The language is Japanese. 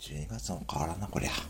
12月も変わらんなこりゃ。